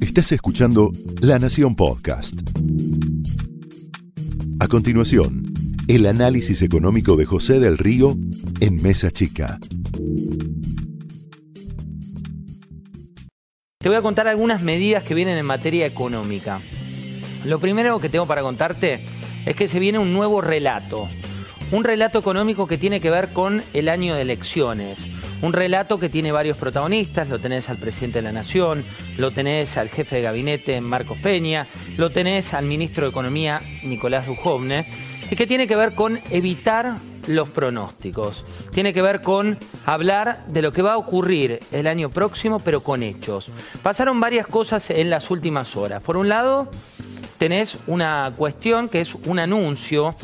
Estás escuchando La Nación Podcast. A continuación, el análisis económico de José del Río en Mesa Chica. Te voy a contar algunas medidas que vienen en materia económica. Lo primero que tengo para contarte es que se viene un nuevo relato. Un relato económico que tiene que ver con el año de elecciones. Un relato que tiene varios protagonistas, lo tenés al presidente de la Nación, lo tenés al jefe de gabinete Marcos Peña, lo tenés al ministro de Economía Nicolás Dujovne, y que tiene que ver con evitar los pronósticos. Tiene que ver con hablar de lo que va a ocurrir el año próximo, pero con hechos. Pasaron varias cosas en las últimas horas. Por un lado, tenés una cuestión que es un anuncio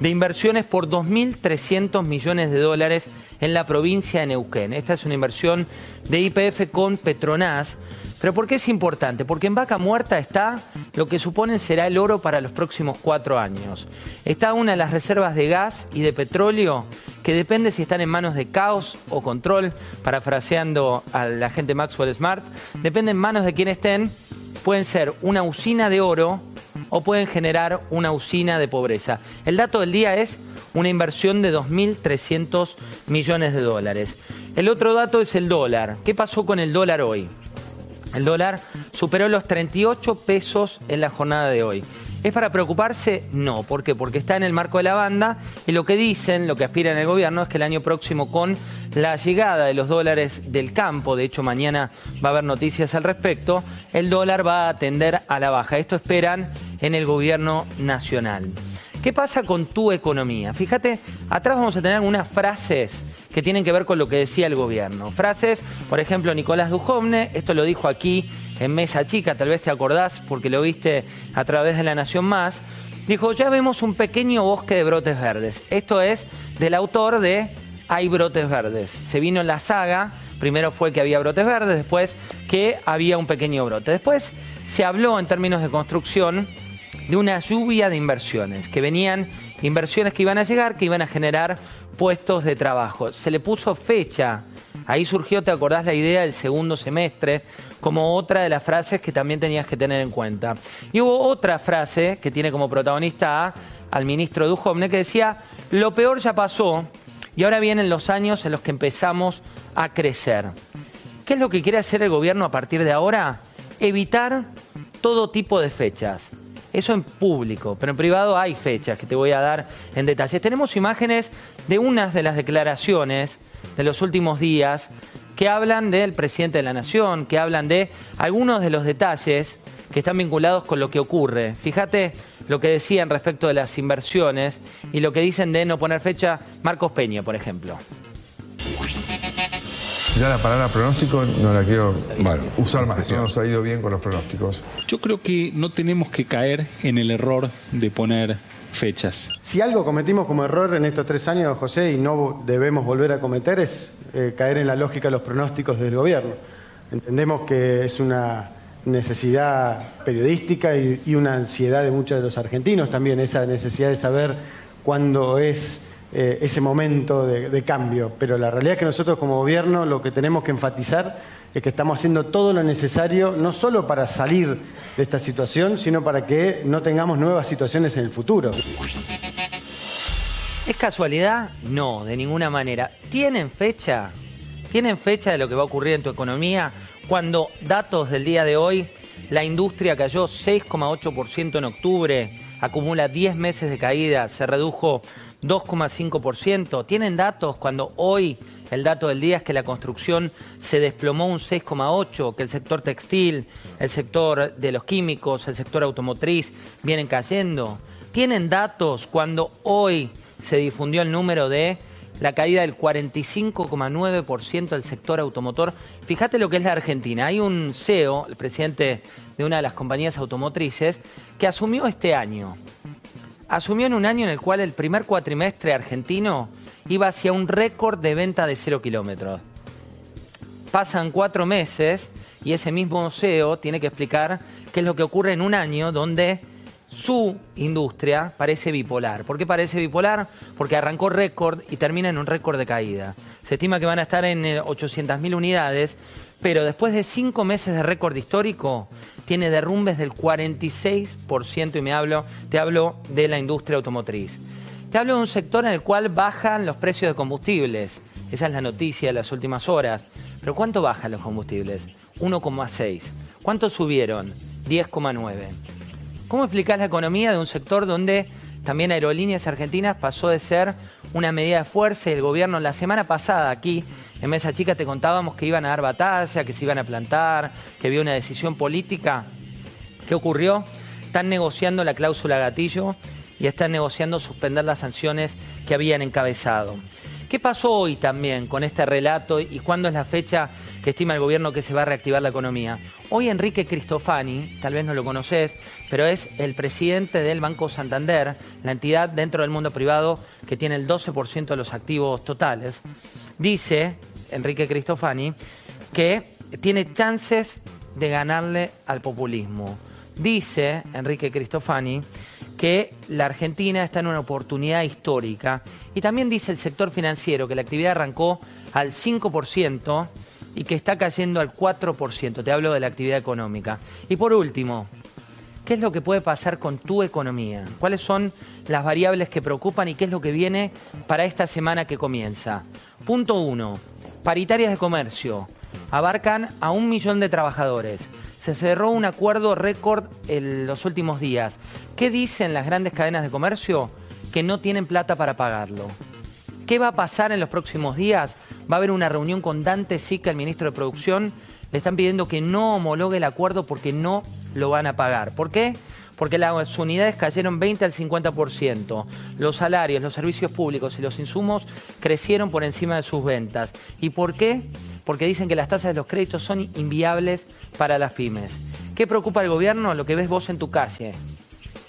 de inversiones por 2.300 millones de dólares en la provincia de Neuquén. Esta es una inversión de IPF con Petronas. ¿Pero por qué es importante? Porque en Vaca Muerta está lo que suponen será el oro para los próximos cuatro años. Está una de las reservas de gas y de petróleo que depende si están en manos de caos o control, parafraseando a la gente Maxwell Smart, depende en manos de quien estén, pueden ser una usina de oro o pueden generar una usina de pobreza. El dato del día es una inversión de 2.300 millones de dólares. El otro dato es el dólar. ¿Qué pasó con el dólar hoy? El dólar superó los 38 pesos en la jornada de hoy. ¿Es para preocuparse? No. ¿Por qué? Porque está en el marco de la banda y lo que dicen, lo que aspiran el gobierno es que el año próximo con la llegada de los dólares del campo, de hecho mañana va a haber noticias al respecto, el dólar va a tender a la baja. Esto esperan en el gobierno nacional. ¿Qué pasa con tu economía? Fíjate, atrás vamos a tener algunas frases que tienen que ver con lo que decía el gobierno. Frases, por ejemplo, Nicolás Dujovne, esto lo dijo aquí en Mesa Chica, tal vez te acordás porque lo viste a través de La Nación Más, dijo, ya vemos un pequeño bosque de brotes verdes. Esto es del autor de Hay brotes verdes. Se vino en la saga, primero fue que había brotes verdes, después que había un pequeño brote. Después se habló en términos de construcción de una lluvia de inversiones, que venían inversiones que iban a llegar, que iban a generar puestos de trabajo. Se le puso fecha, ahí surgió, te acordás, la idea del segundo semestre, como otra de las frases que también tenías que tener en cuenta. Y hubo otra frase que tiene como protagonista al ministro Dujovne que decía, lo peor ya pasó y ahora vienen los años en los que empezamos a crecer. ¿Qué es lo que quiere hacer el gobierno a partir de ahora? Evitar todo tipo de fechas. Eso en público, pero en privado hay fechas que te voy a dar en detalles. Tenemos imágenes de unas de las declaraciones de los últimos días que hablan del presidente de la Nación, que hablan de algunos de los detalles que están vinculados con lo que ocurre. Fíjate lo que decían respecto de las inversiones y lo que dicen de no poner fecha Marcos Peña, por ejemplo. Ya la palabra pronóstico no la quiero usar más. No nos ha ido bien con los pronósticos. Yo creo que no tenemos que caer en el error de poner fechas. Si algo cometimos como error en estos tres años, José, y no debemos volver a cometer, es eh, caer en la lógica de los pronósticos del gobierno. Entendemos que es una necesidad periodística y una ansiedad de muchos de los argentinos también, esa necesidad de saber cuándo es eh, ese momento de, cambio. Pero la realidad es que nosotros como gobierno lo que tenemos que enfatizar es que estamos haciendo todo lo necesario, no solo para salir de esta situación, sino para que no tengamos nuevas situaciones en el futuro. ¿Es casualidad? No, de ninguna manera. ¿Tienen fecha? ¿Tienen fecha de lo que va a ocurrir en tu economía? Cuando datos del día de hoy, la industria cayó 6,8% en octubre, acumula 10 meses de caída, se redujo 2,5%. Tienen datos cuando hoy el dato del día es que la construcción se desplomó un 6,8%, que el sector textil, el sector de los químicos, el sector automotriz vienen cayendo. Tienen datos cuando hoy se difundió el número de la caída del 45,9% del sector automotor. Fíjate lo que es la Argentina. Hay un CEO, el presidente de una de las compañías automotrices, que asumió este año. Asumió en un año en el cual el primer cuatrimestre argentino iba hacia un récord de venta de cero kilómetros. Pasan cuatro meses y ese mismo CEO tiene que explicar qué es lo que ocurre en un año donde su industria parece bipolar. ¿Por qué parece bipolar? Porque arrancó récord y termina en un récord de caída. Se estima que van a estar en 800.000 eh, unidades, pero después de cinco meses de récord histórico, tiene derrumbes del 46% y me hablo, te hablo de la industria automotriz. Te hablo de un sector en el cual bajan los precios de combustibles. Esa es la noticia de las últimas horas. Pero ¿cuánto bajan los combustibles? 1,6. ¿Cuánto subieron? 10,9. ¿Cómo explicás la economía de un sector donde también Aerolíneas Argentinas pasó de ser una medida de fuerza y el gobierno la semana pasada aquí en Mesa Chica te contábamos que iban a dar batalla, que se iban a plantar, que había una decisión política. ¿Qué ocurrió? Están negociando la cláusula gatillo y están negociando suspender las sanciones que habían encabezado. ¿Qué pasó hoy también con este relato y cuándo es la fecha que estima el gobierno que se va a reactivar la economía? Hoy Enrique Cristofani, tal vez no lo conoces, pero es el presidente del Banco Santander, la entidad dentro del mundo privado que tiene el 12% de los activos totales. Dice Enrique Cristofani que tiene chances de ganarle al populismo. Dice Enrique Cristofani que la Argentina está en una oportunidad histórica. Y también dice el sector financiero que la actividad arrancó al 5% y que está cayendo al 4%. Te hablo de la actividad económica. Y por último, ¿qué es lo que puede pasar con tu economía? ¿Cuáles son las variables que preocupan y qué es lo que viene para esta semana que comienza? Punto 1. Paritarias de comercio. Abarcan a un millón de trabajadores se cerró un acuerdo récord en los últimos días. ¿Qué dicen las grandes cadenas de comercio? Que no tienen plata para pagarlo. ¿Qué va a pasar en los próximos días? Va a haber una reunión con Dante Sica, el ministro de Producción. Le están pidiendo que no homologue el acuerdo porque no lo van a pagar. ¿Por qué? Porque las unidades cayeron 20 al 50%. Los salarios, los servicios públicos y los insumos crecieron por encima de sus ventas. ¿Y por qué? Porque dicen que las tasas de los créditos son inviables para las pymes. ¿Qué preocupa al gobierno? Lo que ves vos en tu calle,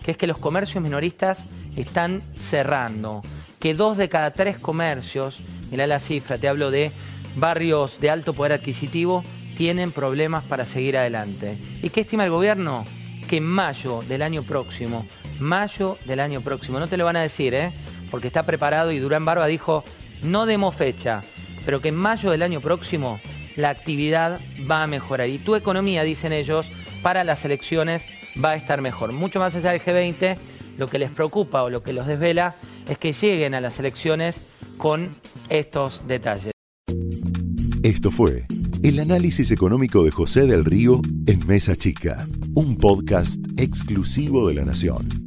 que es que los comercios minoristas están cerrando, que dos de cada tres comercios, mirá la cifra, te hablo de barrios de alto poder adquisitivo, tienen problemas para seguir adelante. ¿Y qué estima el gobierno? Que en mayo del año próximo, mayo del año próximo, no te lo van a decir, ¿eh? porque está preparado y Durán Barba dijo, no demos fecha, pero que en mayo del año próximo la actividad va a mejorar. Y tu economía, dicen ellos, para las elecciones va a estar mejor. Mucho más allá del G20, lo que les preocupa o lo que los desvela es que lleguen a las elecciones con estos detalles. Esto fue el análisis económico de José del Río en Mesa Chica, un podcast exclusivo de la Nación.